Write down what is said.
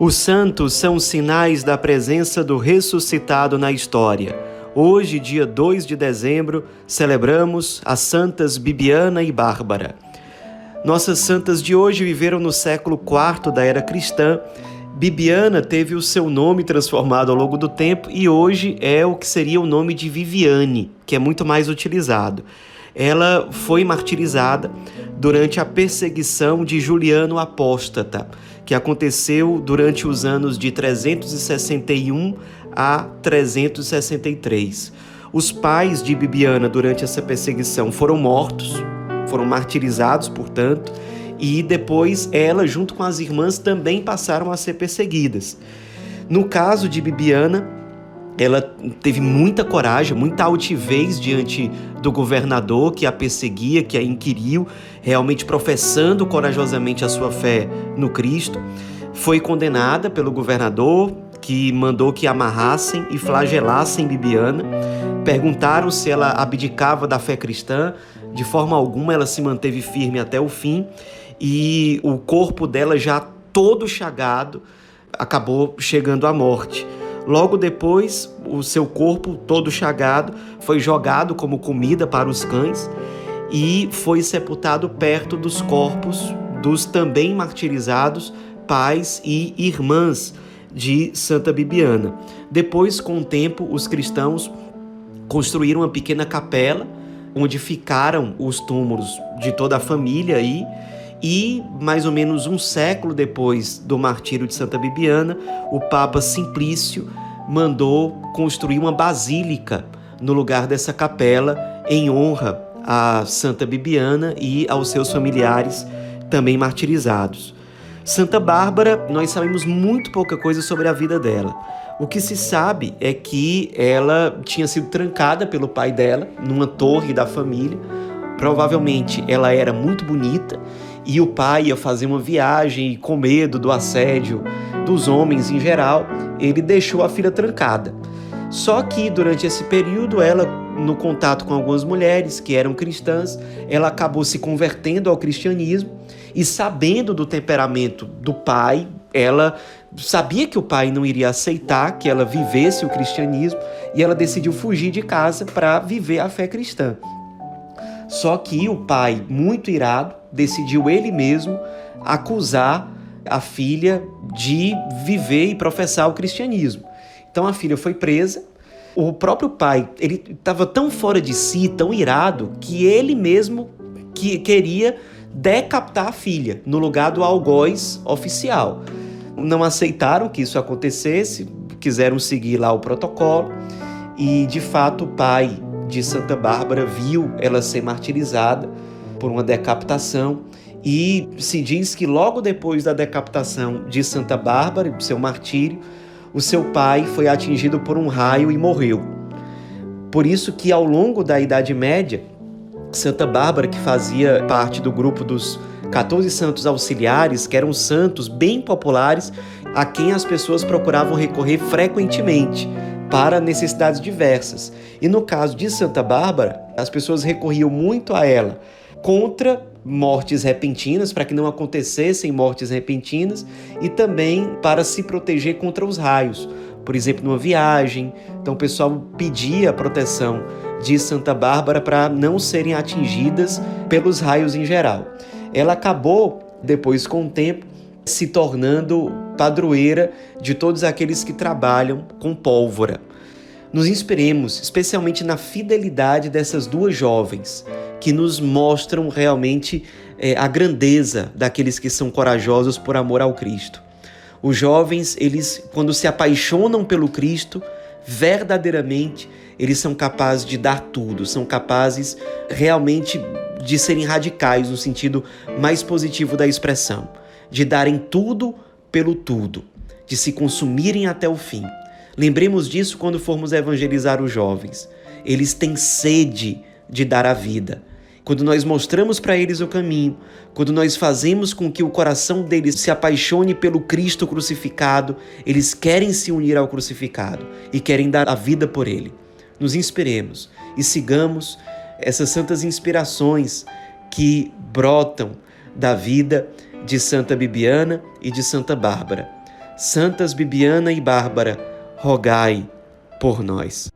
Os santos são sinais da presença do ressuscitado na história. Hoje, dia 2 de dezembro, celebramos as santas Bibiana e Bárbara. Nossas santas de hoje viveram no século IV da era cristã. Bibiana teve o seu nome transformado ao longo do tempo e hoje é o que seria o nome de Viviane, que é muito mais utilizado. Ela foi martirizada durante a perseguição de Juliano Apóstata, que aconteceu durante os anos de 361 a 363. Os pais de Bibiana durante essa perseguição foram mortos, foram martirizados, portanto, e depois ela, junto com as irmãs, também passaram a ser perseguidas. No caso de Bibiana, ela teve muita coragem, muita altivez diante do governador que a perseguia, que a inquiriu, realmente professando corajosamente a sua fé no Cristo. Foi condenada pelo governador, que mandou que amarrassem e flagelassem Bibiana. Perguntaram se ela abdicava da fé cristã. De forma alguma, ela se manteve firme até o fim e o corpo dela, já todo chagado, acabou chegando à morte. Logo depois, o seu corpo todo chagado foi jogado como comida para os cães e foi sepultado perto dos corpos dos também martirizados pais e irmãs de Santa Bibiana. Depois, com o tempo, os cristãos construíram uma pequena capela onde ficaram os túmulos de toda a família aí e, mais ou menos um século depois do martírio de Santa Bibiana, o Papa Simplício mandou construir uma basílica no lugar dessa capela em honra a Santa Bibiana e aos seus familiares também martirizados. Santa Bárbara, nós sabemos muito pouca coisa sobre a vida dela. O que se sabe é que ela tinha sido trancada pelo pai dela numa torre da família. Provavelmente ela era muito bonita e o pai ia fazer uma viagem com medo do assédio dos homens em geral, ele deixou a filha trancada. Só que durante esse período, ela, no contato com algumas mulheres que eram cristãs, ela acabou se convertendo ao cristianismo e sabendo do temperamento do pai, ela sabia que o pai não iria aceitar que ela vivesse o cristianismo e ela decidiu fugir de casa para viver a fé cristã. Só que o pai, muito irado, decidiu ele mesmo acusar a filha de viver e professar o cristianismo. Então a filha foi presa. O próprio pai, ele estava tão fora de si, tão irado, que ele mesmo que queria decapitar a filha no lugar do algoz oficial. Não aceitaram que isso acontecesse, quiseram seguir lá o protocolo e de fato o pai de Santa Bárbara viu ela ser martirizada por uma decapitação e se diz que logo depois da decapitação de Santa Bárbara, seu martírio, o seu pai foi atingido por um raio e morreu. Por isso que ao longo da Idade Média, Santa Bárbara, que fazia parte do grupo dos 14 santos auxiliares, que eram santos bem populares, a quem as pessoas procuravam recorrer frequentemente para necessidades diversas. E no caso de Santa Bárbara, as pessoas recorriam muito a ela contra mortes repentinas, para que não acontecessem mortes repentinas, e também para se proteger contra os raios. Por exemplo, numa viagem, então o pessoal pedia a proteção de Santa Bárbara para não serem atingidas pelos raios em geral. Ela acabou, depois com o tempo, se tornando padroeira de todos aqueles que trabalham com pólvora. Nos inspiremos especialmente na fidelidade dessas duas jovens, que nos mostram realmente é, a grandeza daqueles que são corajosos por amor ao Cristo. Os jovens, eles, quando se apaixonam pelo Cristo, verdadeiramente, eles são capazes de dar tudo, são capazes realmente de serem radicais no sentido mais positivo da expressão, de darem tudo pelo tudo, de se consumirem até o fim. Lembremos disso quando formos evangelizar os jovens. Eles têm sede de dar a vida. Quando nós mostramos para eles o caminho, quando nós fazemos com que o coração deles se apaixone pelo Cristo crucificado, eles querem se unir ao crucificado e querem dar a vida por ele. Nos inspiremos e sigamos essas santas inspirações que brotam da vida de Santa Bibiana e de Santa Bárbara. Santas Bibiana e Bárbara, rogai por nós.